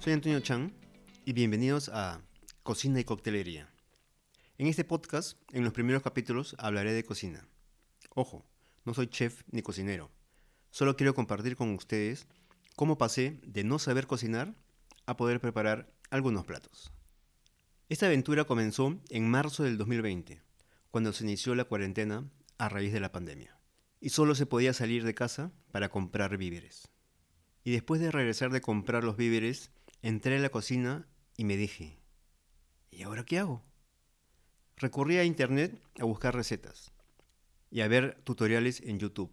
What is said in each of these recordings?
Soy Antonio Chan y bienvenidos a Cocina y Coctelería. En este podcast, en los primeros capítulos, hablaré de cocina. Ojo, no soy chef ni cocinero. Solo quiero compartir con ustedes cómo pasé de no saber cocinar a poder preparar algunos platos. Esta aventura comenzó en marzo del 2020, cuando se inició la cuarentena a raíz de la pandemia, y solo se podía salir de casa para comprar víveres. Y después de regresar de comprar los víveres, entré a la cocina y me dije, ¿y ahora qué hago? Recurrí a internet a buscar recetas y a ver tutoriales en YouTube.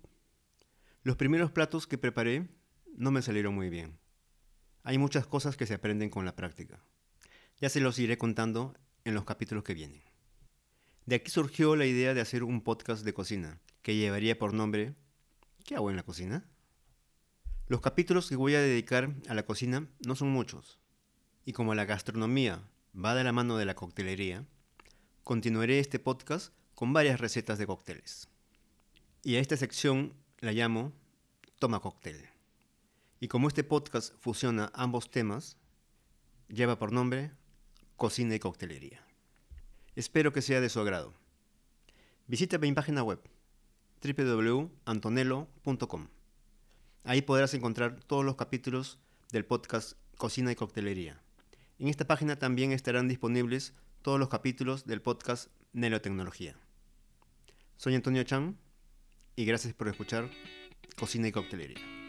Los primeros platos que preparé no me salieron muy bien. Hay muchas cosas que se aprenden con la práctica. Ya se los iré contando en los capítulos que vienen. De aquí surgió la idea de hacer un podcast de cocina, que llevaría por nombre ¿Qué hago en la cocina? Los capítulos que voy a dedicar a la cocina no son muchos, y como la gastronomía va de la mano de la coctelería, continuaré este podcast con varias recetas de cócteles. Y a esta sección la llamo Toma Cóctel. Y como este podcast fusiona ambos temas, lleva por nombre Cocina y Coctelería. Espero que sea de su agrado. Visita mi página web www.antonello.com. Ahí podrás encontrar todos los capítulos del podcast Cocina y Coctelería. En esta página también estarán disponibles todos los capítulos del podcast Nelotecnología. Soy Antonio Chan y gracias por escuchar Cocina y Coctelería.